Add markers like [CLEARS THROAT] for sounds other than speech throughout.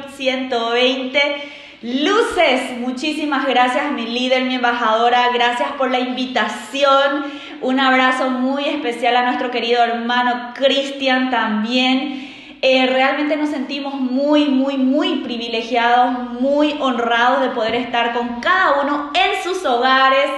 Club 120. Luces, muchísimas gracias mi líder, mi embajadora, gracias por la invitación. Un abrazo muy especial a nuestro querido hermano Cristian también. Eh, realmente nos sentimos muy, muy, muy privilegiados, muy honrados de poder estar con cada uno en sus hogares.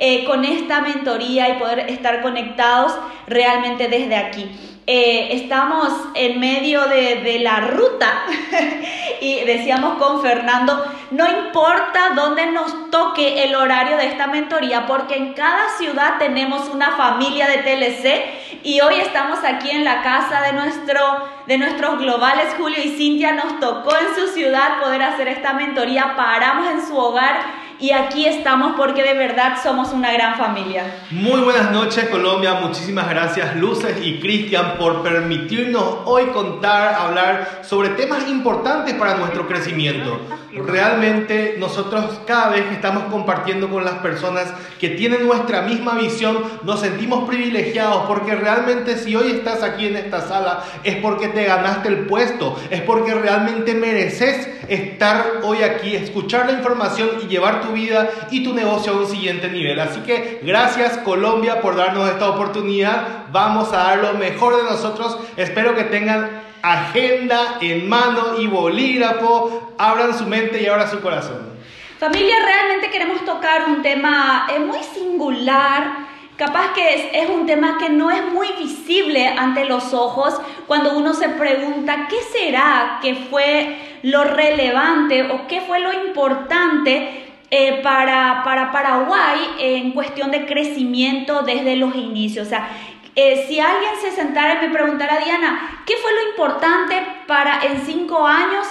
Eh, con esta mentoría y poder estar conectados realmente desde aquí. Eh, estamos en medio de, la ruta [LAUGHS] y decíamos con Fernando, no importa dónde nos toque el horario de esta mentoría, porque en cada ciudad tenemos una familia de TLC y hoy estamos aquí en la casa de, nuestro, de nuestros globales, Julio y Cintia, nos tocó en su ciudad poder hacer esta mentoría, paramos en su hogar y aquí estamos porque de verdad somos una gran familia. Muy buenas noches Colombia, muchísimas gracias Luces y Cristian por permitirnos hoy contar, hablar sobre temas importantes para nuestro crecimiento. Realmente nosotros cada vez que estamos compartiendo con las personas que tienen nuestra misma visión, nos sentimos privilegiados porque realmente si hoy estás aquí en esta sala es porque te ganaste el puesto, es porque realmente mereces estar hoy aquí, escuchar la información y llevar tu vida y tu negocio a un siguiente nivel. Así que gracias Colombia por darnos esta oportunidad. Vamos a dar lo mejor de nosotros. Espero que tengan agenda en mano y bolígrafo. Abran su mente y abran su corazón. Familia, realmente queremos tocar un tema eh, muy singular. Capaz que es, es, un tema que no es muy visible ante los ojos cuando uno se pregunta qué será que fue lo relevante o qué fue lo importante eh, para, para, Paraguay en cuestión de crecimiento desde los inicios. O sea, eh, si alguien se sentara y me preguntara, Diana, ¿qué fue lo importante para en cinco años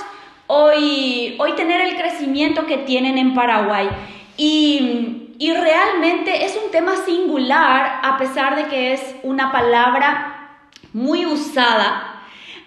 hoy, hoy tener el crecimiento que tienen en Paraguay? Y, y realmente es un tema singular, a pesar de que es una palabra muy usada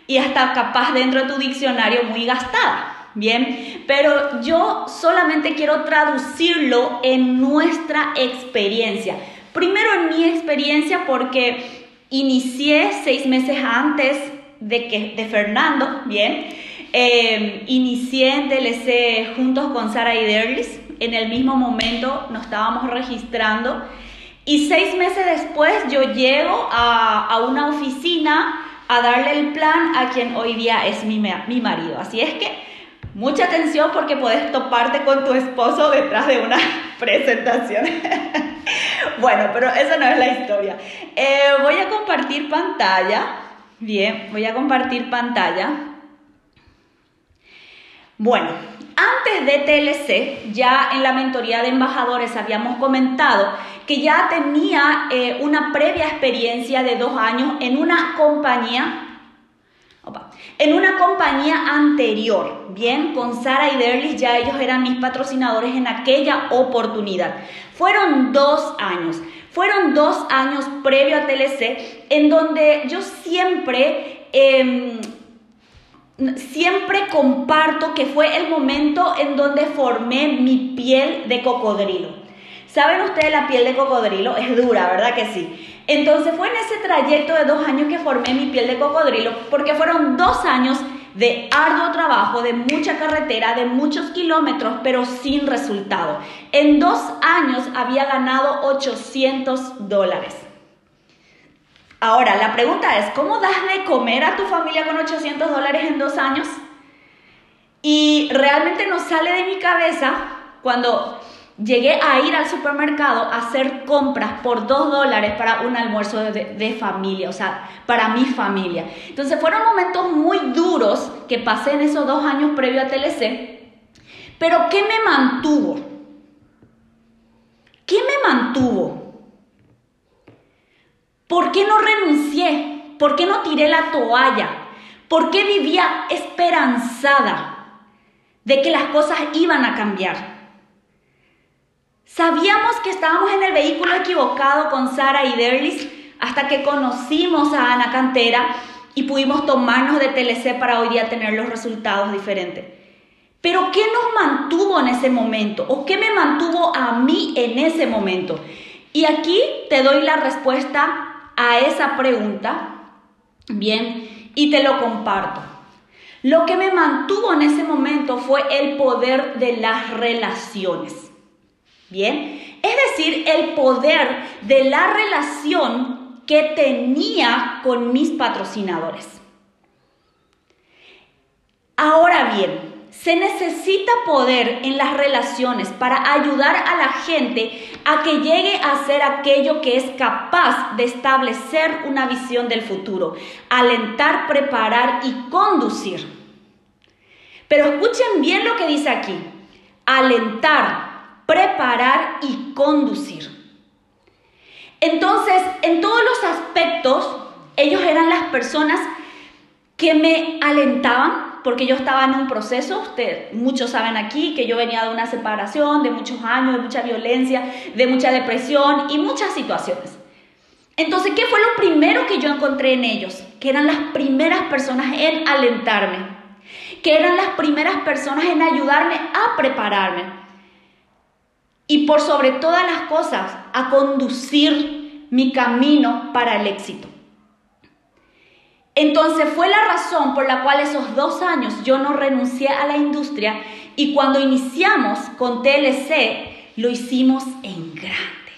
y hasta capaz dentro de tu diccionario muy gastada. Bien, pero yo solamente quiero traducirlo en nuestra experiencia. Primero en mi experiencia porque inicié seis meses antes de, que, de Fernando, bien, em, inicié en TLC juntos con Sara y Derlis. En el mismo momento nos estábamos registrando. Y seis meses después yo llego a, a una oficina a darle el plan a quien hoy día es mi, mi marido. Así es que Mucha atención porque puedes toparte con tu esposo detrás de una [LAUGHS] presentación. [LAUGHS] bueno, pero esa no es la historia. Eh, voy a compartir pantalla. Bien, voy a compartir pantalla. Bueno, antes de TLC, ya en la mentoría de embajadores habíamos comentado que ya tenía eh, una previa experiencia de dos años en una compañía en una compañía anterior, bien, con Sara y Derlis, ya ellos eran mis patrocinadores en aquella oportunidad. Fueron dos años, fueron dos años previo a TLC, en donde yo siempre, em, siempre comparto que fue el momento en donde formé mi piel de cocodrilo. ¿Saben ustedes la piel de cocodrilo? Es dura, ¿verdad que sí? Entonces fue en ese trayecto de dos años que formé mi piel de cocodrilo, porque fueron dos años de arduo trabajo, de mucha carretera, de muchos kilómetros, pero sin resultado. En dos años había ganado 800 dólares. Ahora, la pregunta es, ¿cómo das de comer a tu familia con 800 dólares en dos años? Y realmente no sale de mi cabeza cuando Llegué a ir al supermercado a hacer compras por dos dólares para un almuerzo de, familia, o sea, para mi familia. Entonces fueron momentos muy duros que pasé en esos dos años previo a TLC, pero ¿qué me mantuvo? ¿Qué me mantuvo? ¿Por qué no renuncié? ¿Por qué no tiré la toalla? ¿Por qué vivía esperanzada de que las cosas iban a cambiar? Sabíamos que estábamos en el vehículo equivocado con Sara y Derlis hasta que conocimos a Ana Cantera y pudimos tomarnos de TLC para hoy día tener los resultados diferentes. Pero ¿qué nos mantuvo en ese momento? ¿O qué me mantuvo a mí en ese momento? Y aquí te doy la respuesta a esa pregunta, bien, y te lo comparto. Lo que me mantuvo en ese momento fue el poder de las relaciones. Bien, es decir, el poder de la relación que tenía con mis patrocinadores. Ahora bien, se necesita poder en las relaciones para ayudar a la gente a que llegue a ser aquello que es capaz de establecer una visión del futuro, alentar, preparar y conducir. Pero escuchen bien lo que dice aquí, alentar, preparar y conducir. Entonces, en todos los aspectos, ellos eran las personas que me alentaban, porque yo estaba en un proceso, muchos saben aquí que yo venía de una separación, de muchos años, de mucha violencia, de mucha depresión y muchas situaciones. Entonces, ¿qué fue lo primero que yo encontré en ellos? Que eran las primeras personas en alentarme, que eran las primeras personas en ayudarme a prepararme y por sobre todas las cosas a conducir mi camino para el éxito. Entonces fue la razón por la cual esos dos años yo no renuncié a la industria y cuando iniciamos con TLC lo hicimos en grande.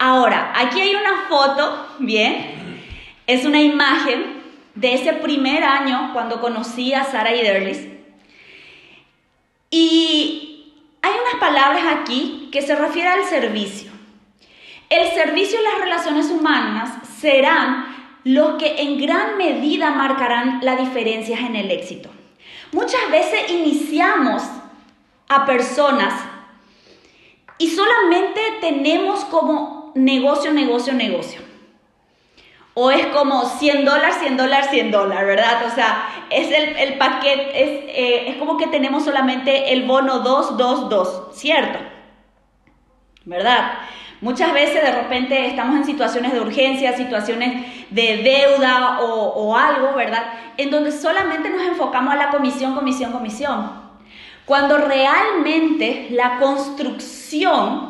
Ahora, aquí hay una foto, bien, es una imagen de ese primer año cuando conocí a Sara y Derlis. Y hay unas palabras aquí que se refieren al servicio. El servicio y las relaciones humanas serán los que en gran medida marcarán las diferencias en el éxito. Muchas veces iniciamos a personas y solamente tenemos como negocio, negocio, negocio. O es como 100 dólares, 100 dólares, 100 dólares, ¿verdad? O sea, es el, paquete, es, eh, es como que tenemos solamente el bono 2, 2, 2, ¿cierto? ¿Verdad? Muchas veces de repente estamos en situaciones de urgencia, situaciones de deuda o, algo, ¿verdad? En donde solamente nos enfocamos a la comisión, comisión, comisión. Cuando realmente la construcción,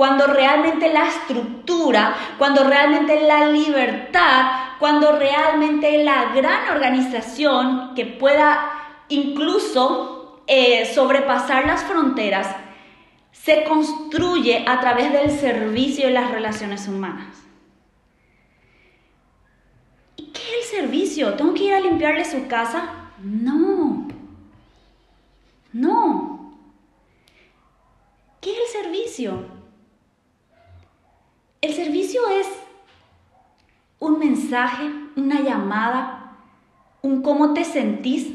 cuando realmente la estructura, cuando realmente la libertad, cuando realmente la gran organización que pueda incluso eh, sobrepasar las fronteras, se construye a través del servicio y las relaciones humanas. ¿Y qué es el servicio? ¿Tengo que ir a limpiarle su casa? No. No. ¿Qué es el servicio? El servicio es un mensaje, una llamada, un cómo te sentís.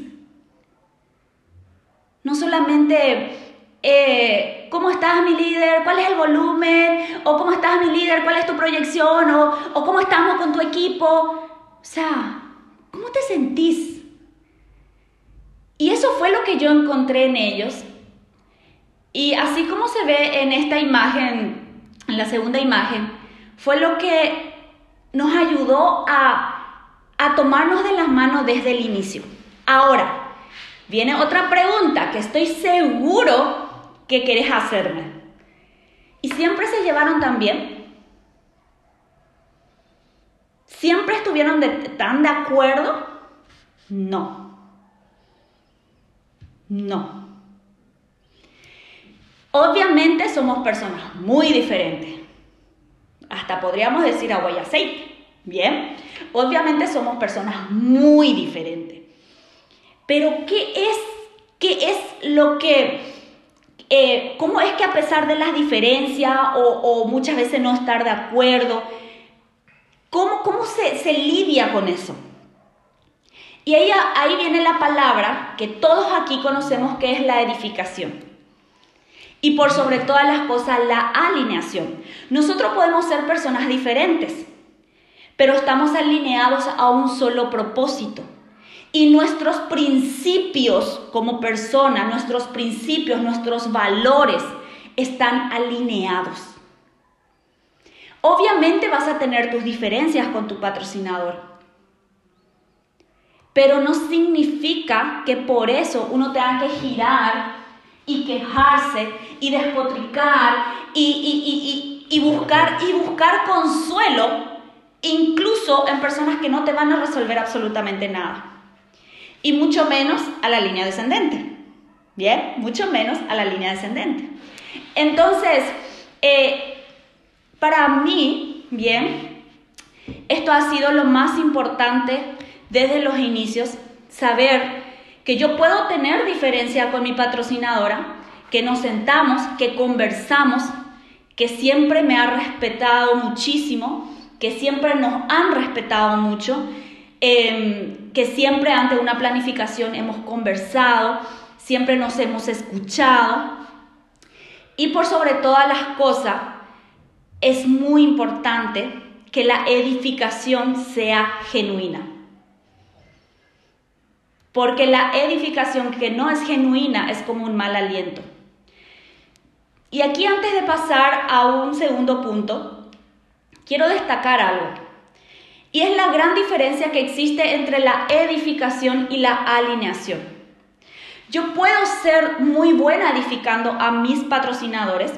No solamente eh, ¿cómo estás mi líder? ¿Cuál es el volumen? ¿O cómo estás mi líder? ¿Cuál es tu proyección? ¿O, o cómo estamos con tu equipo? O sea, ¿cómo te sentís? Y eso fue lo que yo encontré en ellos. Y así como se ve en esta imagen, en la segunda imagen, fue lo que nos ayudó a, a tomarnos de las manos desde el inicio. Ahora, viene otra pregunta que estoy seguro ¿Qué querés hacerme. Y siempre se llevaron tan bien. ¿Siempre estuvieron tan de acuerdo? No. No. Obviamente somos personas muy diferentes. Hasta podríamos decir agua y aceite. Bien. Obviamente somos personas muy diferentes. Pero ¿qué es, qué es lo que eh, ¿cómo es que a pesar de las diferencias o, muchas veces no estar de acuerdo, cómo, cómo se, se, lidia con eso? Y ahí, ahí viene la palabra que todos aquí conocemos que es la edificación. Y por sobre todas las cosas, la alineación. Nosotros podemos ser personas diferentes, pero estamos alineados a un solo propósito y nuestros principios como persona, nuestros principios, nuestros valores están alineados. Obviamente vas a tener tus diferencias con tu patrocinador, pero no significa que por eso uno tenga que girar y quejarse y despotricar y, y, buscar, y buscar consuelo incluso en personas que no te van a resolver absolutamente nada y mucho menos a la línea descendente. Bien, mucho menos a la línea descendente. Entonces, eh, para mí, bien, esto ha sido lo más importante desde los inicios, saber que yo puedo tener diferencia con mi patrocinadora, que nos sentamos, que conversamos, que siempre me ha respetado muchísimo, que siempre nos han respetado mucho, em, que siempre ante una planificación hemos conversado, siempre nos hemos escuchado. Y por sobre todas las cosas, es muy importante que la edificación sea genuina. Porque la edificación que no es genuina es como un mal aliento. Y aquí antes de pasar a un segundo punto, quiero destacar algo. Y es la gran diferencia que existe entre la edificación y la alineación. Yo puedo ser muy buena edificando a mis patrocinadores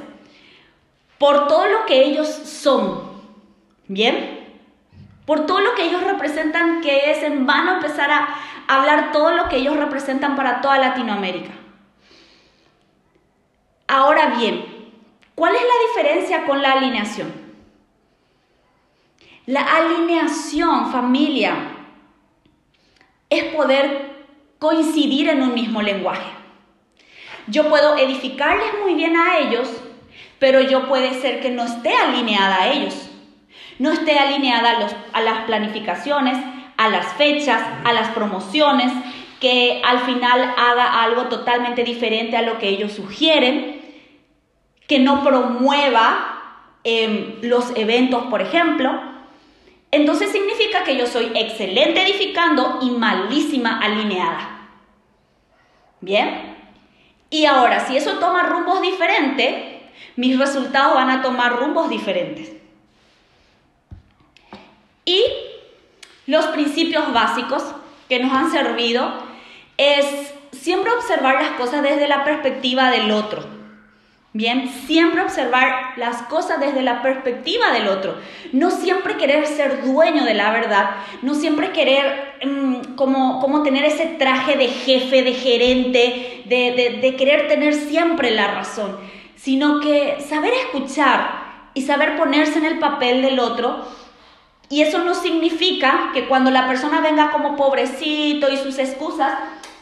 por todo lo que ellos son. ¿Bien? Por todo lo que ellos representan, que es en vano empezar a hablar todo lo que ellos representan para toda Latinoamérica. Ahora bien, ¿cuál es la diferencia con la alineación? La alineación, familia, es poder coincidir en un mismo lenguaje. Yo puedo edificarles muy bien a ellos, pero yo puede ser que no esté alineada a ellos, no esté alineada a, a las planificaciones, a las fechas, a las promociones, que al final haga algo totalmente diferente a lo que ellos sugieren que no promueva em, los eventos, por ejemplo, entonces significa que yo soy excelente edificando y malísima alineada. ¿Bien? Y ahora, si eso toma rumbos diferentes, mis resultados van a tomar rumbos diferentes. Y los principios básicos que nos han servido es siempre observar las cosas desde la perspectiva del otro. Bien, siempre observar las cosas desde la perspectiva del otro. No siempre querer ser dueño de la verdad, no siempre querer mm, como, como, tener ese traje de jefe, de gerente, de, de querer tener siempre la razón, sino que saber escuchar y saber ponerse en el papel del otro. Y eso no significa que cuando la persona venga como pobrecito y sus excusas,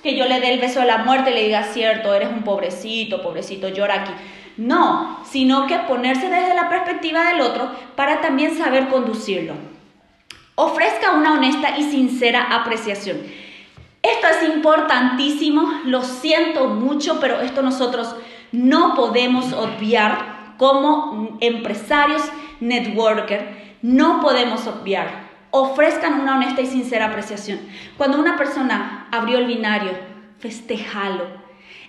que yo le dé el beso de la muerte y le diga, cierto, eres un pobrecito, pobrecito, llora aquí. No, sino que ponerse desde la perspectiva del otro para también saber conducirlo. Ofrezca una honesta y sincera apreciación. Esto es importantísimo, lo siento mucho, pero esto nosotros no podemos obviar como empresarios, networker, no podemos obviar. Ofrezcan una honesta y sincera apreciación. Cuando una persona abrió el binario, festejalo,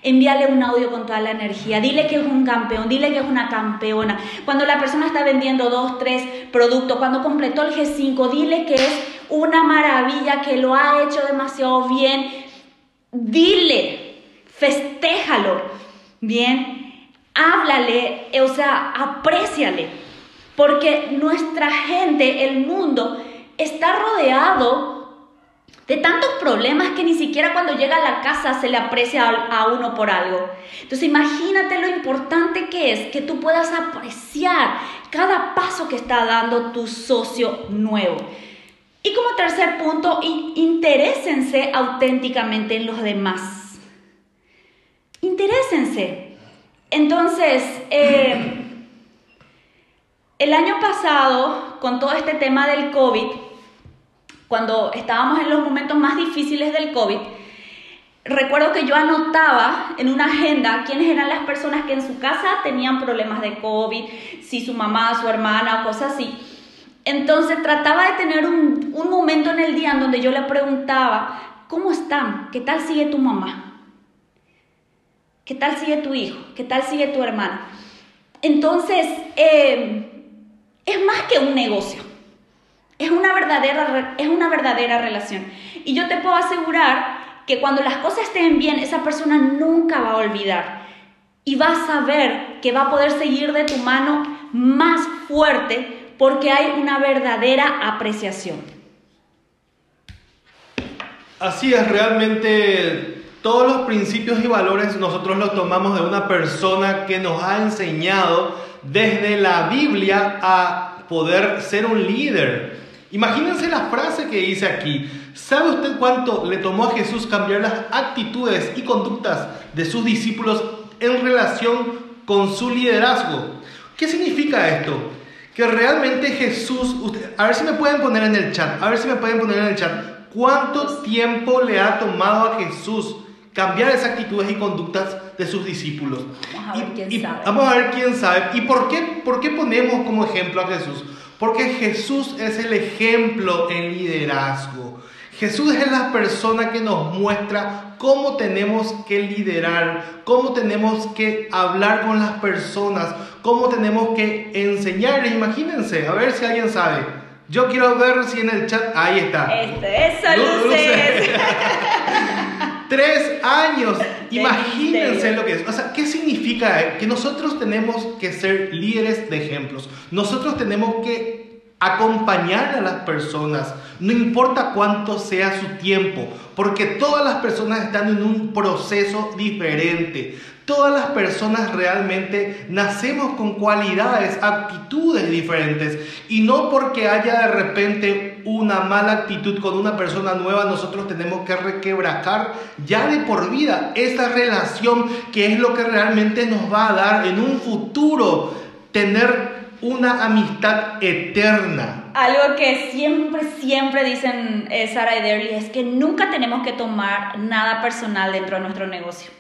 envíale un audio con toda la energía, dile que es un campeón, dile que es una campeona. Cuando la persona está vendiendo dos, tres productos, cuando completó el G5, dile que es una maravilla, que lo ha hecho demasiado bien. Dile, festéjalo, bien, háblale, o sea, apréciale, porque nuestra gente, el mundo, está rodeado de tantos problemas que ni siquiera cuando llega a la casa se le aprecia a uno por algo. Entonces imagínate lo importante que es que tú puedas apreciar cada paso que está dando tu socio nuevo. Y como tercer punto, interésense auténticamente en los demás. Interésense. Entonces, eh, [CLEARS THROAT] el año pasado, con todo este tema del COVID, cuando estábamos en los momentos más difíciles del COVID, recuerdo que yo anotaba en una agenda quiénes eran las personas que en su casa tenían problemas de COVID, si su mamá, su hermana o cosas así. Entonces trataba de tener un, un momento en el día en donde yo le preguntaba, ¿cómo están? ¿Qué tal sigue tu mamá? ¿Qué tal sigue tu hijo? ¿Qué tal sigue tu hermana? Entonces, eh, es más que un negocio. Es una, verdadera, es una verdadera relación. Y yo te puedo asegurar que cuando las cosas estén bien, esa persona nunca va a olvidar. Y va a saber que va a poder seguir de tu mano más fuerte porque hay una verdadera apreciación. Así es, realmente todos los principios y valores nosotros los tomamos de una persona que nos ha enseñado desde la Biblia a poder ser un líder. Imagínense la frase que dice aquí. ¿Sabe usted cuánto le tomó a Jesús cambiar las actitudes y conductas de sus discípulos en relación con su liderazgo? ¿Qué significa esto? Que realmente Jesús, a ver si me pueden poner en el chat, a ver si me pueden poner en el chat, ¿cuánto tiempo le ha tomado a Jesús cambiar esas actitudes y conductas de sus discípulos? Vamos a ver quién y, sabe. Vamos a ver quién sabe. ¿Y por qué, por qué ponemos como ejemplo a Jesús? Porque Jesús es el ejemplo en liderazgo. Jesús es la persona que nos muestra cómo tenemos que liderar, cómo tenemos que hablar con las personas, cómo tenemos que enseñarles. Imagínense, a ver si alguien sabe. Yo quiero ver si en el chat, ahí está. Este, eso, luces. [LAUGHS] Tres años. Imagínense lo que es. O sea, ¿qué significa? Que nosotros tenemos que ser líderes de ejemplos. Nosotros tenemos que acompañar a las personas, no importa cuánto sea su tiempo, porque todas las personas están en un proceso diferente. Todas las personas realmente nacemos con cualidades, actitudes diferentes. Y no porque haya de repente una mala actitud con una persona nueva, nosotros tenemos que requebrajar ya de por vida esa relación que es lo que realmente nos va a dar en un futuro tener una amistad eterna. Algo que siempre, siempre dicen eh, Sara y Derry es que nunca tenemos que tomar nada personal dentro de nuestro negocio.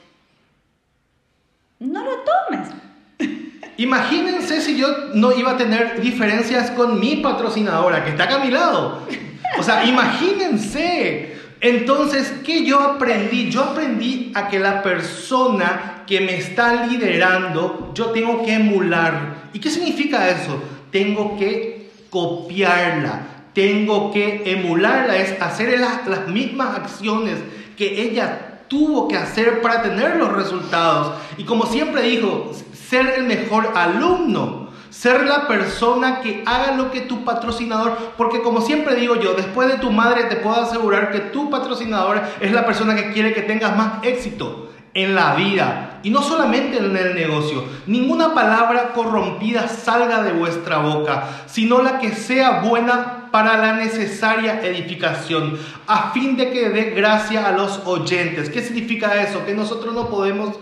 No lo tomes. [LAUGHS] Imagínense si yo no iba a tener diferencias con mi patrocinadora que está acá a mi lado. O sea, imagínense. Entonces, ¿qué yo aprendí? Yo aprendí a que la persona que me está liderando, yo tengo que emular. ¿Y qué significa eso? Tengo que copiarla, tengo que emularla, es hacer las, las mismas acciones que ella tuvo que hacer para tener los resultados. Y como siempre dijo, ser el mejor alumno, ser la persona que haga lo que tu patrocinador, porque como siempre digo yo, después de tu madre te puedo asegurar que tu patrocinador es la persona que quiere que tengas más éxito en la vida y no solamente en el negocio. Ninguna palabra corrompida salga de vuestra boca, sino la que sea buena para la necesaria edificación, a fin de que dé gracia a los oyentes. ¿Qué significa eso? Que nosotros no podemos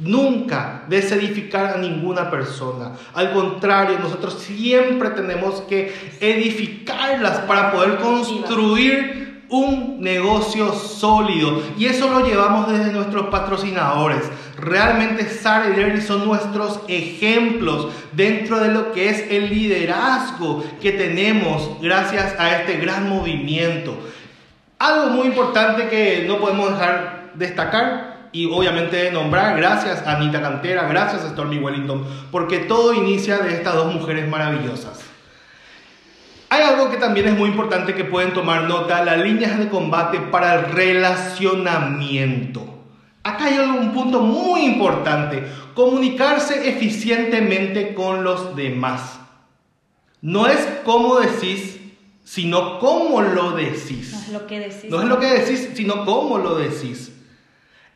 nunca desedificar a ninguna persona. Al contrario, nosotros siempre tenemos que edificarlas para poder construir un negocio sólido y eso lo llevamos desde nuestros patrocinadores. Realmente Sara y Derry son nuestros ejemplos dentro de lo que es el liderazgo que tenemos gracias a este gran movimiento. Algo muy importante que no podemos dejar destacar y obviamente nombrar, gracias a Anita Cantera, gracias a Stormy Wellington, porque todo inicia de estas dos mujeres maravillosas. Hay algo que también es muy importante que pueden tomar nota, las líneas de combate para el relacionamiento. Acá hay un punto muy importante, comunicarse eficientemente con los demás. No es cómo decís, sino cómo lo decís. No es lo que decís. No es lo que decís, sino cómo lo decís.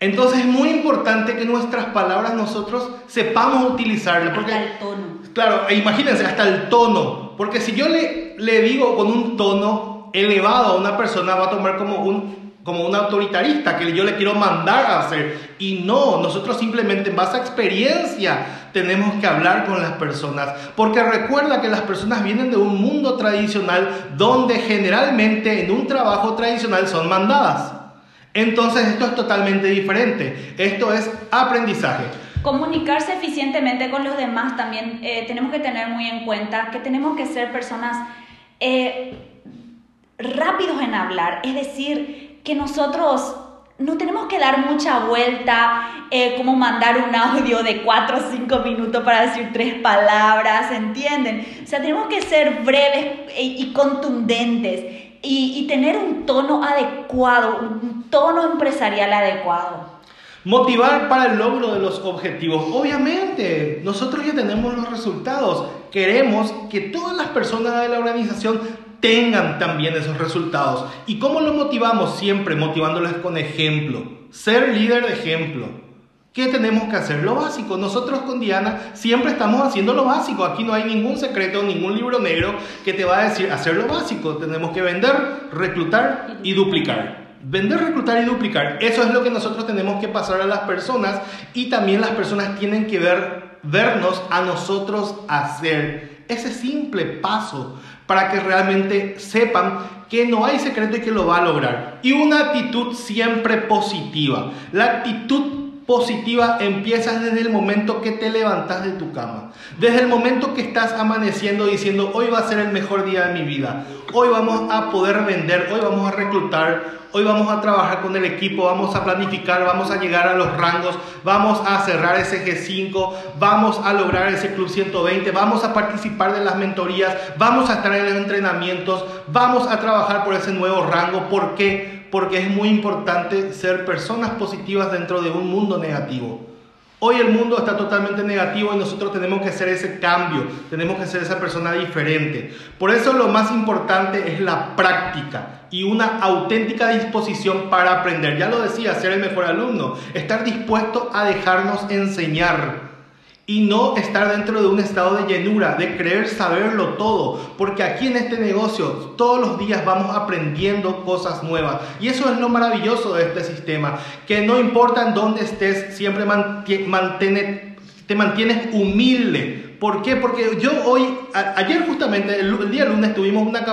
Entonces es muy importante que nuestras palabras nosotros sepamos utilizarlas. Porque, Hasta el tono. Claro, e imagínense, hasta el tono. Porque si yo le, le digo con un tono elevado a una persona, va a tomar como un, como un autoritarista que yo le quiero mandar a hacer. Y no, nosotros simplemente en base a experiencia tenemos que hablar con las personas. Porque recuerda que las personas vienen de un mundo tradicional donde generalmente en un trabajo tradicional son mandadas. Entonces esto es totalmente diferente. Esto es aprendizaje. Comunicarse eficientemente con los demás también eh, tenemos que tener muy en cuenta que tenemos que ser personas eh, rápidos en hablar, es decir, que nosotros no tenemos que dar mucha vuelta, eh, como mandar un audio de 4 o 5 minutos para decir tres palabras, ¿entienden? O sea, tenemos que ser breves y, y contundentes y, tener un tono adecuado, un tono empresarial adecuado. Motivar para el logro de los objetivos. Obviamente, nosotros ya tenemos los resultados. Queremos que todas las personas de la organización tengan también esos resultados. ¿Y cómo lo motivamos? Siempre motivándoles con ejemplo. ser líder de ejemplo. ¿Qué tenemos que hacer? Lo básico. Nosotros con Diana siempre estamos haciendo lo básico. Aquí no hay ningún secreto, ningún libro negro que te va a decir hacer lo básico. Tenemos que vender, reclutar y duplicar. Vender, reclutar y duplicar. Eso es lo que nosotros tenemos que pasar a las personas y también las personas tienen que ver, vernos a nosotros hacer ese simple paso para que realmente sepan que no hay secreto y que lo va a lograr. Y una actitud siempre positiva. La actitud positiva empiezas desde el momento que te levantas de tu cama. Desde el momento que estás amaneciendo diciendo, hoy va a ser el mejor día de mi vida. Hoy vamos a poder vender, hoy vamos a reclutar, hoy vamos a trabajar con el equipo, vamos a planificar, vamos a llegar a los rangos, vamos a cerrar ese G5, vamos a lograr ese Club 120, vamos a participar de las mentorías, vamos a estar en los entrenamientos, vamos a trabajar por ese nuevo rango. ¿Por qué? Porque es muy importante ser personas positivas dentro de un mundo negativo. Hoy el mundo está totalmente negativo y nosotros tenemos que hacer ese cambio, tenemos que ser esa persona diferente. Por eso lo más importante es la práctica y una auténtica disposición para aprender. Ya lo decía, ser el mejor alumno, estar dispuesto a dejarnos enseñar y no estar dentro de un estado de llenura, de creer saberlo todo, porque aquí en este negocio todos los días vamos aprendiendo cosas nuevas. Y eso es lo maravilloso de este sistema, que no importa en dónde estés, siempre te mantienes humilde ¿Por qué? Porque yo hoy, ayer justamente, el, día lunes, tuvimos una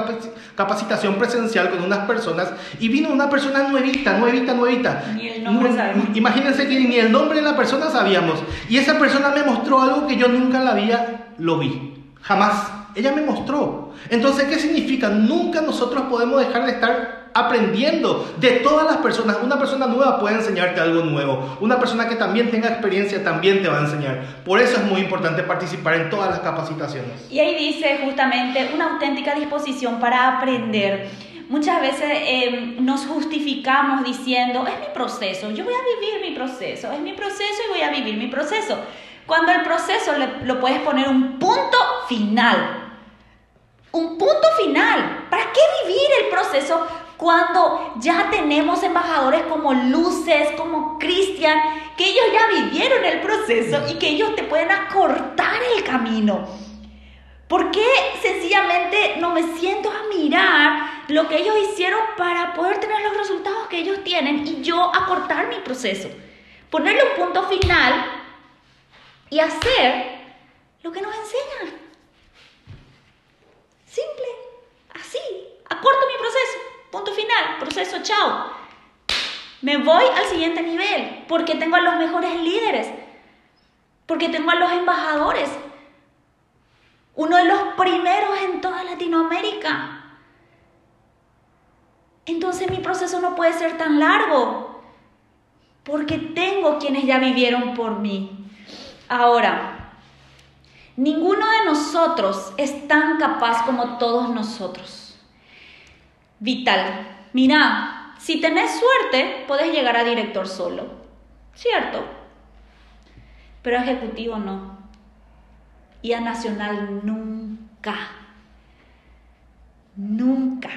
capacitación presencial con unas personas y vino una persona nuevita, nuevita, nuevita. Ni el nombre sabemos. Imagínense que ni el nombre de la persona sabíamos. Y esa persona me mostró algo que yo nunca la había, lo vi. Jamás. Ella me mostró. Entonces, ¿qué significa? Nunca nosotros podemos dejar de estar aprendiendo de todas las personas. Una persona nueva puede enseñarte algo nuevo. Una persona que también tenga experiencia también te va a enseñar. Por eso es muy importante participar en todas las capacitaciones. Y ahí dice justamente una auténtica disposición para aprender. Muchas veces em, nos justificamos diciendo, es mi proceso, yo voy a vivir mi proceso, es mi proceso y voy a vivir mi proceso. Cuando el proceso lo puedes poner un punto final. Un punto final. ¿Para qué vivir el proceso cuando ya tenemos embajadores como Luces, como Cristian, que ellos ya vivieron el proceso y que ellos te pueden acortar el camino. ¿Por qué sencillamente no me siento a mirar lo que ellos hicieron para poder tener los resultados que ellos tienen y yo acortar mi proceso? Ponerle un punto final y hacer lo que nos enseñan. Simple, así, acorto mi proceso. Punto final, proceso, chao. Me voy al siguiente nivel porque tengo a los mejores líderes, porque tengo a los embajadores, uno de los primeros en toda Latinoamérica. Entonces mi proceso no puede ser tan largo, porque tengo quienes ya vivieron por mí. Ahora, ninguno de nosotros es tan capaz como todos nosotros vital. Mira, si tenés suerte, puedes llegar a director solo, ¿cierto? Pero a ejecutivo no. Y a nacional nunca. Nunca.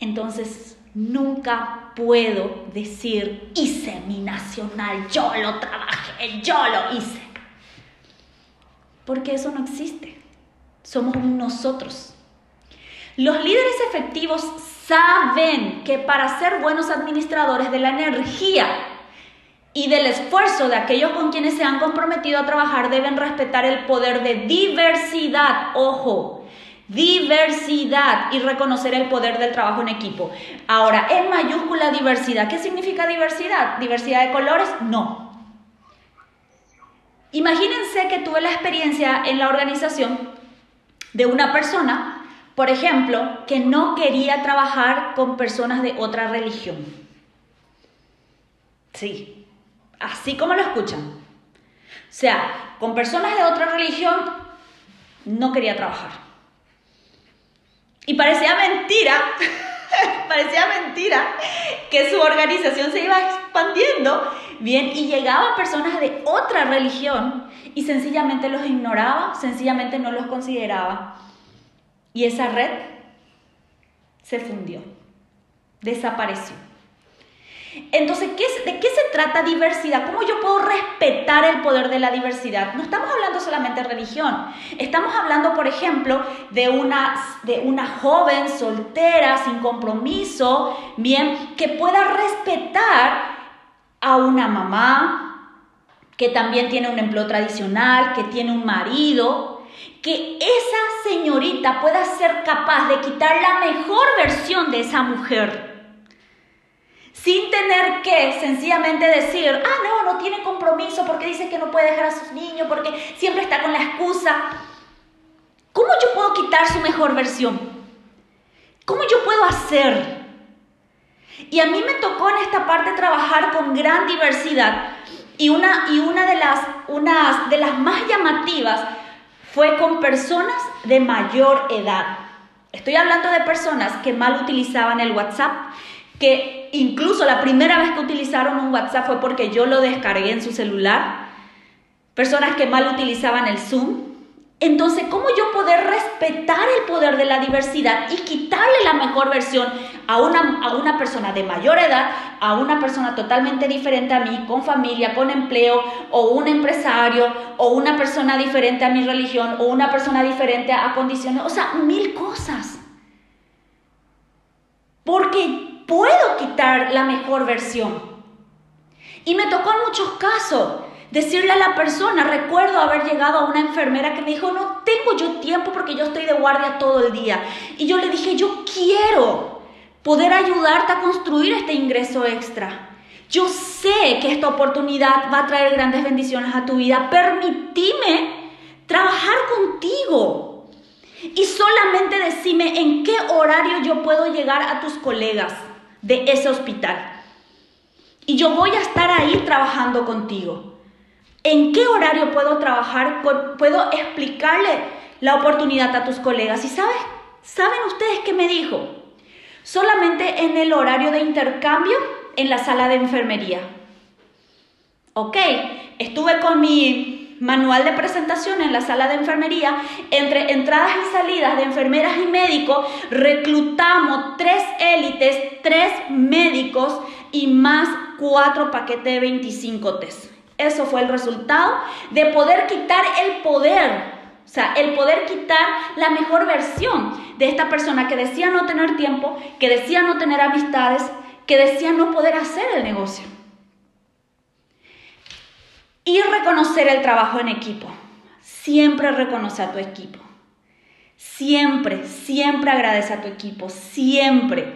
Entonces, nunca puedo decir, hice mi nacional, yo lo trabajé, yo lo hice. Porque eso no existe. Somos nosotros. Los líderes efectivos saben que para ser buenos administradores de la energía y del esfuerzo de aquellos con quienes se han comprometido a trabajar deben respetar el poder de diversidad, ojo, diversidad y reconocer el poder del trabajo en equipo. Ahora, en mayúscula diversidad, ¿qué significa diversidad? ¿Diversidad de colores? No. Imagínense que tuve la experiencia en la organización de una persona por ejemplo, que no quería trabajar con personas de otra religión. Sí, así como lo escuchan. O sea, con personas de otra religión no quería trabajar. Y parecía mentira, [LAUGHS] parecía mentira que su organización se iba expandiendo bien y llegaban personas de otra religión y sencillamente los ignoraba, sencillamente no los consideraba. Y esa red se fundió, desapareció. Entonces, ¿de qué se trata diversidad? ¿Cómo yo puedo respetar el poder de la diversidad? No estamos hablando solamente de religión. Estamos hablando, por ejemplo, de una, de una joven soltera, sin compromiso, bien, que pueda respetar a una mamá, que también tiene un empleo tradicional, que tiene un marido, que esa señorita pueda ser capaz de quitar la mejor versión de esa mujer sin tener que sencillamente decir, ah, no, no tiene compromiso porque dice que no puede dejar a sus niños, porque siempre está con la excusa. ¿Cómo yo puedo quitar su mejor versión? ¿Cómo yo puedo hacer? Y a mí me tocó en esta parte trabajar con gran diversidad y una, y una de, las, unas de las más llamativas fue con personas de mayor edad. Estoy hablando de personas que mal utilizaban el WhatsApp, que incluso la primera vez que utilizaron un WhatsApp fue porque yo lo descargué en su celular, personas que mal utilizaban el Zoom. Entonces, ¿cómo yo poder respetar el poder de la diversidad y quitarle la mejor versión a una, a una persona de mayor edad, a una persona totalmente diferente a mí, con familia, con empleo, o un empresario, o una persona diferente a mi religión, o una persona diferente a condiciones, o sea, mil cosas? Porque puedo quitar la mejor versión. Y me tocó en muchos casos decirle a la persona, recuerdo haber llegado a una enfermera que me dijo, no tengo yo tiempo porque yo estoy de guardia todo el día. Y yo le dije, yo quiero poder ayudarte a construir este ingreso extra. Yo sé que esta oportunidad va a traer grandes bendiciones a tu vida. Permitime trabajar contigo. Y solamente decime en qué horario yo puedo llegar a tus colegas de ese hospital. Y yo voy a estar ahí trabajando contigo. ¿En qué horario puedo trabajar? ¿Puedo explicarle la oportunidad a tus colegas? ¿Y sabes? ¿Saben ustedes qué me dijo? Solamente en el horario de intercambio en la sala de enfermería. Ok, estuve con mi manual de presentación en la sala de enfermería, entre entradas y salidas de enfermeras y médicos, reclutamos tres élites, tres médicos y más cuatro paquetes de 25 test. Eso fue el resultado de poder quitar el poder o sea, el poder quitar la mejor versión de esta persona que decía no tener tiempo, que decía no tener amistades, que decía no poder hacer el negocio. Y reconocer el trabajo en equipo. Siempre reconoce a tu equipo. Siempre, siempre agradece a tu equipo. Siempre.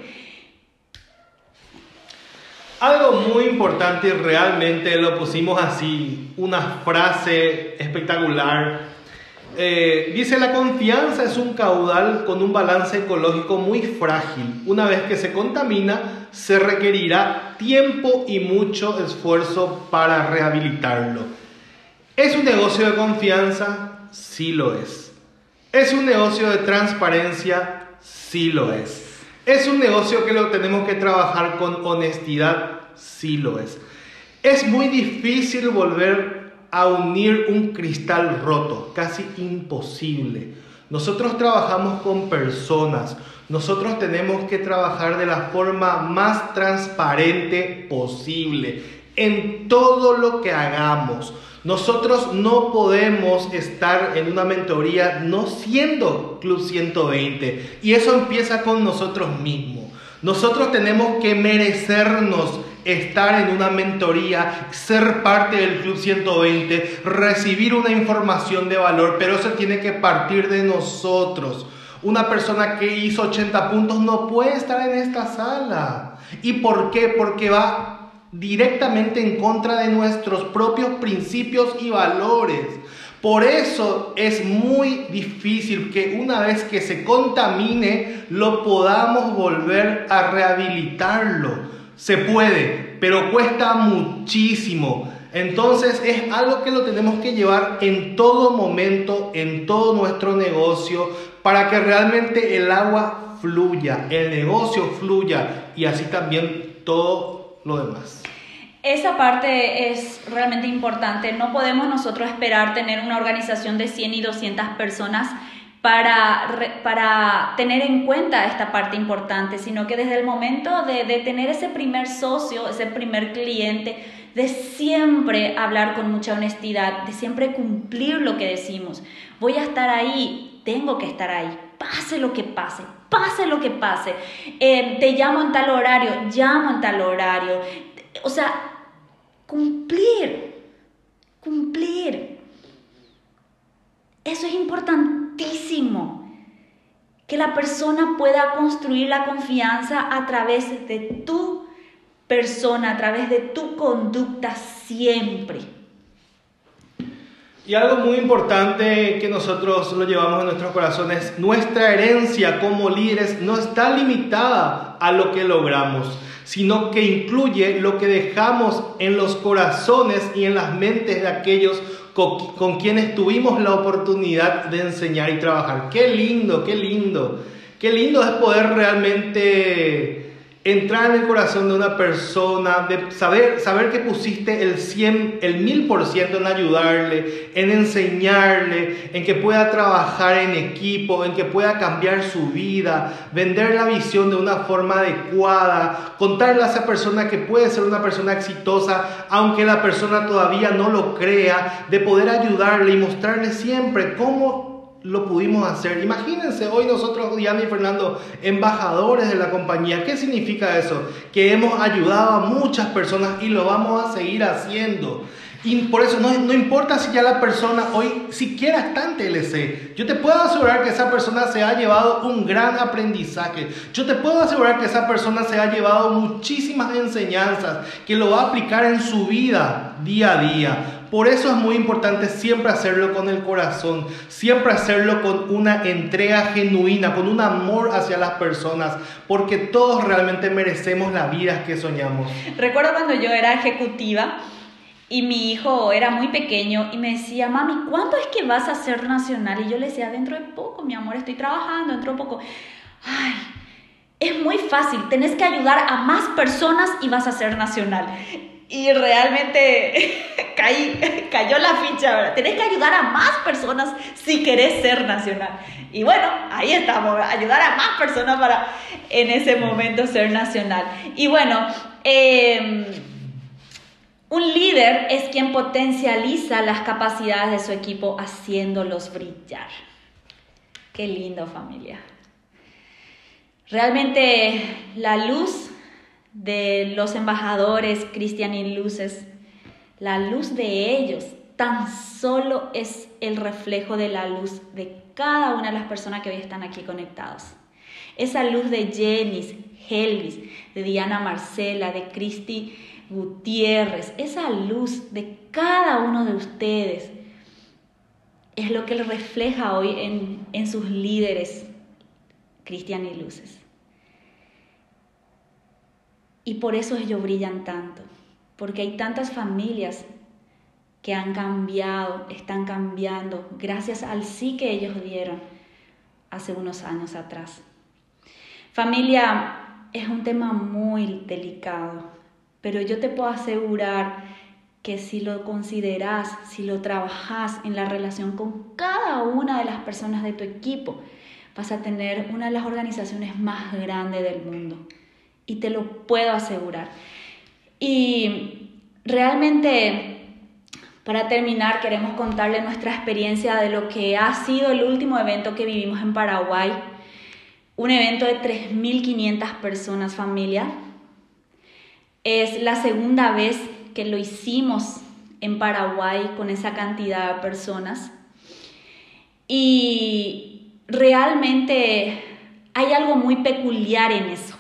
Algo muy importante y realmente lo pusimos así, una frase espectacular. Eh, dice, la confianza es un caudal con un balance ecológico muy frágil. Una vez que se contamina, se requerirá tiempo y mucho esfuerzo para rehabilitarlo. ¿Es un negocio de confianza? Sí lo es. ¿Es un negocio de transparencia? Sí lo es. ¿Es un negocio que lo tenemos que trabajar con honestidad? Sí lo es. Es muy difícil volver a unir un cristal roto, casi imposible. Nosotros trabajamos con personas, nosotros tenemos que trabajar de la forma más transparente posible en todo lo que hagamos. Nosotros no podemos estar en una mentoría no siendo Club 120 y eso empieza con nosotros mismos. Nosotros tenemos que merecernos estar en una mentoría, ser parte del Club 120, recibir una información de valor, pero eso tiene que partir de nosotros. Una persona que hizo 80 puntos no puede estar en esta sala. ¿Y por qué? Porque va directamente en contra de nuestros propios principios y valores. Por eso es muy difícil que una vez que se contamine lo podamos volver a rehabilitarlo. Se puede, pero cuesta muchísimo. Entonces es algo que lo tenemos que llevar en todo momento, en todo nuestro negocio, para que realmente el agua fluya, el negocio fluya y así también todo lo demás. Esa parte es realmente importante. No podemos nosotros esperar tener una organización de 100 y 200 personas para, para tener en cuenta esta parte importante, sino que desde el momento de, de tener ese primer socio, ese primer cliente, de siempre hablar con mucha honestidad, de siempre cumplir lo que decimos. Voy a estar ahí, tengo que estar ahí, pase lo que pase, pase lo que pase. Eh, te llamo en tal horario, llamo en tal horario. O sea, cumplir, cumplir. Eso es Que la persona pueda construir la confianza a través de tu persona, a través de tu conducta siempre. Y algo muy importante que nosotros lo llevamos en nuestros corazones, nuestra herencia como líderes no está limitada a lo que logramos, sino que incluye lo que dejamos en los corazones y en las mentes de aquellos con, quienes tuvimos la oportunidad de enseñar y trabajar. Qué lindo, qué lindo. Qué lindo es poder realmente entrar en el corazón de una persona, de saber, saber que pusiste el 100, el 1000% en ayudarle, en enseñarle, en que pueda trabajar en equipo, en que pueda cambiar su vida, vender la visión de una forma adecuada, contarle a esa persona que puede ser una persona exitosa, aunque la persona todavía no lo crea, de poder ayudarle y mostrarle siempre cómo lo pudimos hacer. Imagínense hoy nosotros, Diana y Fernando, embajadores de la compañía. ¿Qué significa eso? Que hemos ayudado a muchas personas y lo vamos a seguir haciendo. Y por eso no, no, importa si ya la persona hoy siquiera está en TLC. Yo te puedo asegurar que esa persona se ha llevado un gran aprendizaje. Yo te puedo asegurar que esa persona se ha llevado muchísimas enseñanzas que lo va a aplicar en su vida día a día. Por eso es muy importante siempre hacerlo con el corazón, siempre hacerlo con una entrega genuina, con un amor hacia las personas, porque todos realmente merecemos la vida que soñamos. Recuerdo cuando yo era ejecutiva y mi hijo era muy pequeño y me decía, mami, ¿cuándo es que vas a ser nacional? Y yo le decía, dentro de poco, mi amor, estoy trabajando, dentro de poco. Ay, es muy fácil, tenés que ayudar a más personas y vas a ser nacional. Y realmente [LAUGHS] cayó la ficha, ¿verdad? Tenés que ayudar a más personas si querés ser nacional. Y bueno, ahí estamos, ayudar a más personas para en ese momento ser nacional. Y bueno, em, un líder es quien potencializa las capacidades de su equipo haciéndolos brillar. Qué lindo familia. Realmente la luz de los embajadores Cristian y Luces, la luz de ellos tan solo es el reflejo de la luz de cada una de las personas que hoy están aquí conectados. Esa luz de Jenny, Helvis, de Diana Marcela, de Cristi Gutiérrez, esa luz de cada uno de ustedes es lo que le refleja hoy en, en sus líderes, Cristian y Luces. Y por eso ellos brillan tanto, porque hay tantas familias que han cambiado, están cambiando, gracias al sí que ellos dieron hace unos años atrás. Familia es un tema muy delicado, pero yo te puedo asegurar que si lo consideras, si lo trabajas en la relación con cada una de las personas de tu equipo, vas a tener una de las organizaciones más grandes del mundo y te lo puedo asegurar. Y realmente, para terminar, queremos contarle nuestra experiencia de lo que ha sido el último evento que vivimos en Paraguay. Un evento de 3.500 personas, familia. Es la segunda vez que lo hicimos en Paraguay con esa cantidad de personas. Y realmente hay algo muy peculiar en eso.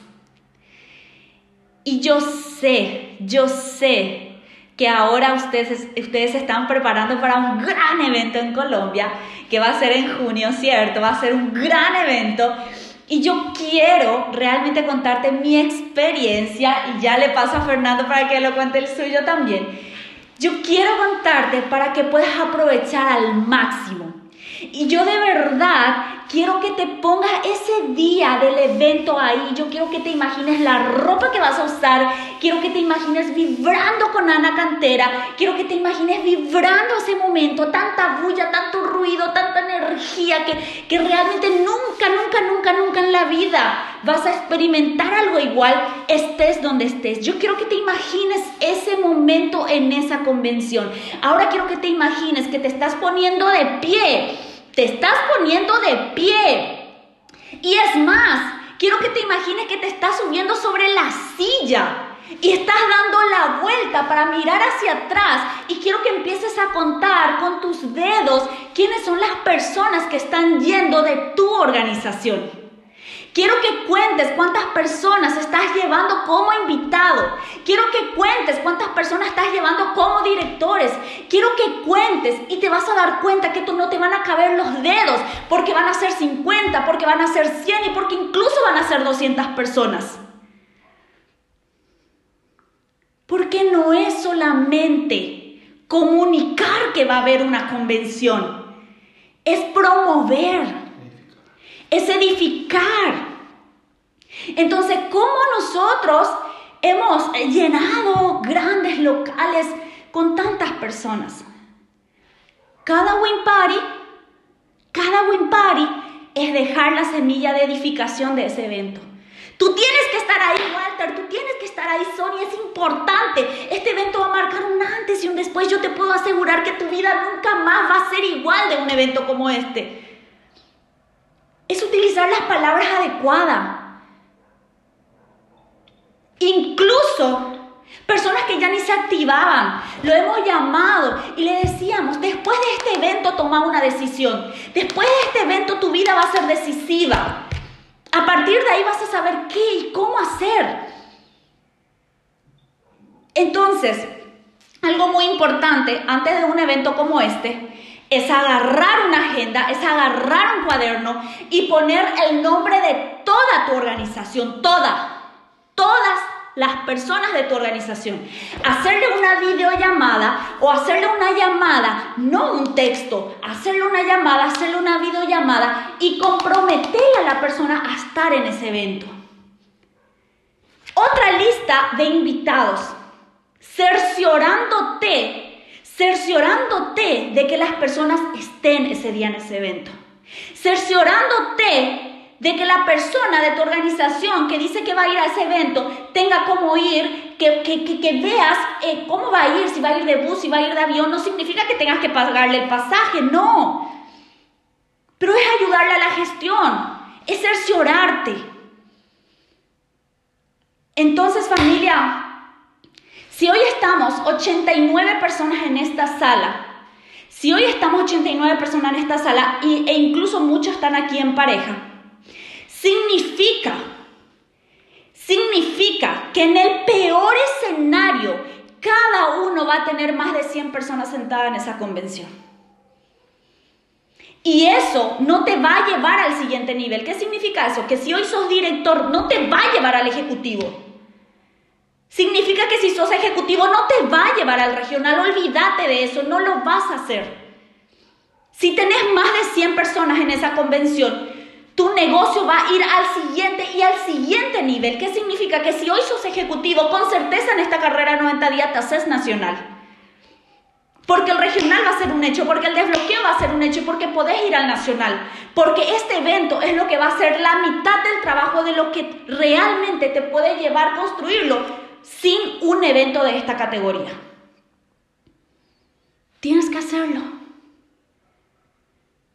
Y yo sé, yo sé que ahora ustedes, ustedes se están preparando para un gran evento en Colombia, que va a ser en junio, ¿cierto? Va a ser un gran evento. Y yo quiero realmente contarte mi experiencia, y ya le paso a Fernando para que lo cuente el suyo también. Yo quiero contarte para que puedas aprovechar al máximo. Y yo de verdad quiero que te pongas ese día del evento ahí. Yo quiero que te imagines la ropa que vas a usar. Quiero que te imagines vibrando con Ana Cantera. Quiero que te imagines vibrando ese momento. Tanta bulla, tanto ruido, tanta energía que, que realmente nunca, nunca, nunca, nunca en la vida vas a experimentar algo igual, estés donde estés. Yo quiero que te imagines ese momento en esa convención. Ahora quiero que te imagines que te estás poniendo de pie. Te estás poniendo de pie. Y es más, quiero que te imagines que te estás subiendo sobre la silla y estás dando la vuelta para mirar hacia atrás y quiero que empieces a contar con tus dedos quiénes son las personas que están yendo de tu organización. Quiero que cuentes cuántas personas estás llevando como invitado. Quiero que cuentes cuántas personas estás llevando como directores. Quiero que cuentes y te vas a dar cuenta que tú no te van a caber los dedos porque van a ser 50, porque van a ser 100 y porque incluso van a ser 200 personas. Porque no es solamente comunicar que va a haber una convención, es promover es edificar. Entonces, ¿cómo nosotros hemos llenado grandes locales con tantas personas? Cada win party, cada win party es dejar la semilla de edificación de ese evento. Tú tienes que estar ahí, Walter, tú tienes que estar ahí, Sonia, es importante. Este evento va a marcar un antes y un después. Yo te puedo asegurar que tu vida nunca más va a ser igual de un evento como este es utilizar las palabras adecuadas. Incluso personas que ya ni se activaban, lo hemos llamado y le decíamos, después de este evento toma una decisión, después de este evento tu vida va a ser decisiva. A partir de ahí vas a saber qué y cómo hacer. Entonces, algo muy importante antes de un evento como este es agarrar una agenda, es agarrar un cuaderno y poner el nombre de toda tu organización, toda, todas las personas de tu organización. Hacerle una videollamada o hacerle una llamada, no un texto, hacerle una llamada, hacerle una videollamada y comprometer a la persona a estar en ese evento. Otra lista de invitados, cerciorándote cerciorándote de que las personas estén ese día en ese evento, cerciorándote de que la persona de tu organización que dice que va a ir a ese evento tenga cómo ir, que, que, veas eh, cómo va a ir, si va a ir de bus, si va a ir de avión, no significa que tengas que pagarle el pasaje, no. Pero es ayudarle a la gestión, es cerciorarte. Entonces familia, si hoy estamos 89 personas en esta sala, si hoy estamos 89 personas en esta sala e incluso muchos están aquí en pareja, significa, significa que en el peor escenario cada uno va a tener más de 100 personas sentadas en esa convención. Y eso no te va a llevar al siguiente nivel. ¿Qué significa eso? Que si hoy sos director, no te va a llevar al ejecutivo. Significa que si sos ejecutivo no te va a llevar al regional, olvídate de eso, no lo vas a hacer. Si tenés más de 100 personas en esa convención, tu negocio va a ir al siguiente y al siguiente nivel. ¿Qué significa? Que si hoy sos ejecutivo, con certeza en esta carrera 90 días te haces nacional. Porque el regional va a ser un hecho, porque el desbloqueo va a ser un hecho porque podés ir al nacional. Porque este evento es lo que va a ser la mitad del trabajo de lo que realmente te puede llevar a construirlo sin un evento de esta categoría. Tienes que hacerlo.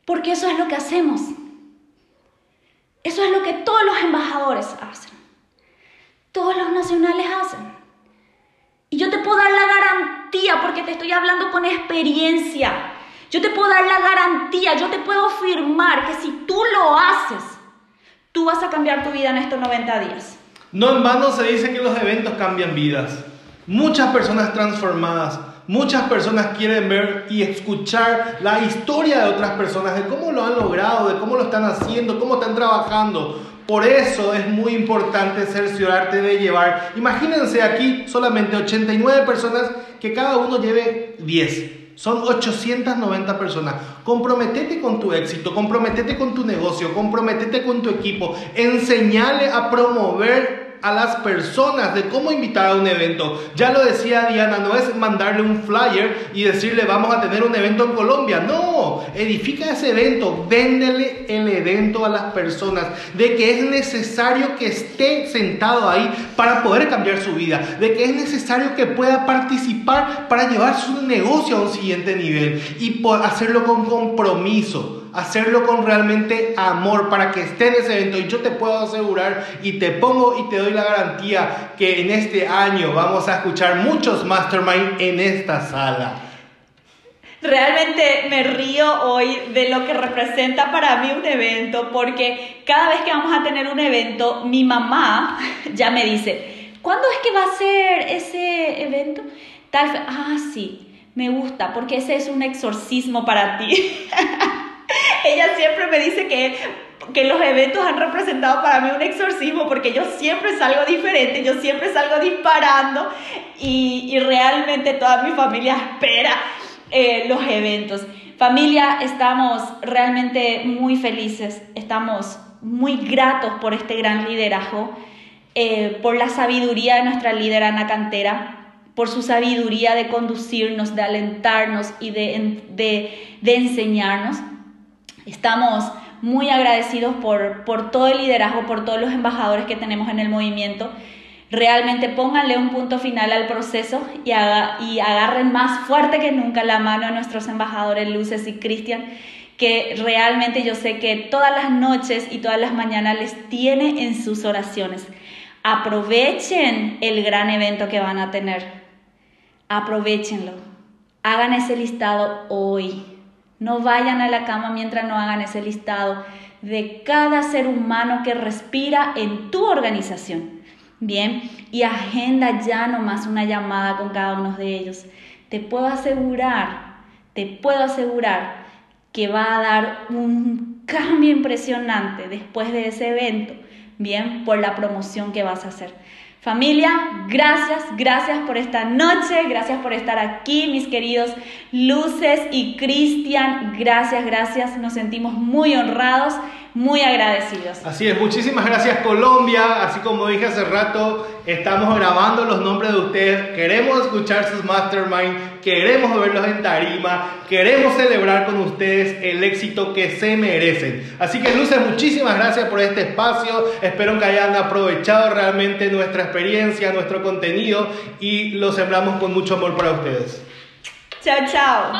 Porque eso es lo que hacemos. Eso es lo que todos los embajadores hacen. Todos los nacionales hacen. Y yo te puedo dar la garantía porque te estoy hablando con experiencia. Yo te puedo dar la garantía, yo te puedo afirmar que si tú lo haces, tú vas a cambiar tu vida en estos 90 días. No en vano se dice que los eventos cambian vidas. Muchas personas transformadas, muchas personas quieren ver y escuchar la historia de otras personas, de cómo lo han logrado, de cómo lo están haciendo, cómo están trabajando. Por eso es muy importante cerciorarte de llevar. Imagínense aquí solamente 89 personas que cada uno lleve 10. Son 890 personas. Comprometete con tu éxito, comprometete con tu negocio, comprometete con tu equipo. Enseñale a promover a las personas de cómo invitar a un evento. Ya lo decía Diana, no es mandarle un flyer y decirle vamos a tener un evento en Colombia. No, edifica ese evento, véndele el evento a las personas de que es necesario que esté sentado ahí para poder cambiar su vida, de que es necesario que pueda participar para llevar su negocio a un siguiente nivel y hacerlo con compromiso hacerlo con realmente amor para que esté en ese evento. Y yo te puedo asegurar y te pongo y te doy la garantía que en este año vamos a escuchar muchos mastermind en esta sala. Realmente me río hoy de lo que representa para mí un evento, porque cada vez que vamos a tener un evento, mi mamá [LAUGHS] ya me dice, ¿cuándo es que va a ser ese evento? Tal, ah, sí, me gusta, porque ese es un exorcismo para ti. [LAUGHS] [LAUGHS] ella siempre me dice que, que los eventos han representado para mí un exorcismo porque yo siempre salgo diferente, yo siempre salgo disparando y, y realmente toda mi familia espera eh, los eventos. Familia, estamos realmente muy felices, estamos muy gratos por este gran liderazgo, eh, por la sabiduría de nuestra líder Ana Cantera por su sabiduría de conducirnos, de alentarnos y de, de, de enseñarnos. Estamos muy agradecidos por, por todo el liderazgo, por todos los embajadores que tenemos en el movimiento. Realmente pónganle un punto final al proceso y, y agarren más fuerte que nunca la mano a nuestros embajadores Luces y Cristian, que realmente yo sé que todas las noches y todas las mañanas les tiene en sus oraciones. Aprovechen el gran evento que van a tener. Aprovechenlo. Hagan ese listado hoy. No vayan a la cama mientras no hagan ese listado de cada ser humano que respira en tu organización. Bien, y agenda ya nomás una llamada con cada uno de ellos. Te puedo asegurar, te puedo asegurar que va a dar un cambio impresionante después de ese evento, bien, por la promoción que vas a hacer. Familia, gracias, gracias por esta noche, gracias por estar aquí, mis queridos Luces y Cristian, gracias, gracias, nos sentimos muy honrados, muy agradecidos. Así es, muchísimas gracias Colombia, así como dije hace rato, estamos grabando los nombres de ustedes, queremos escuchar sus mastermind, queremos verlos en tarima, queremos celebrar con ustedes el éxito que se merecen. Así que Luces, muchísimas gracias por este espacio, espero que hayan aprovechado realmente nuestra experiencia, nuestro contenido y lo sembramos con mucho amor para ustedes. Chao, chao.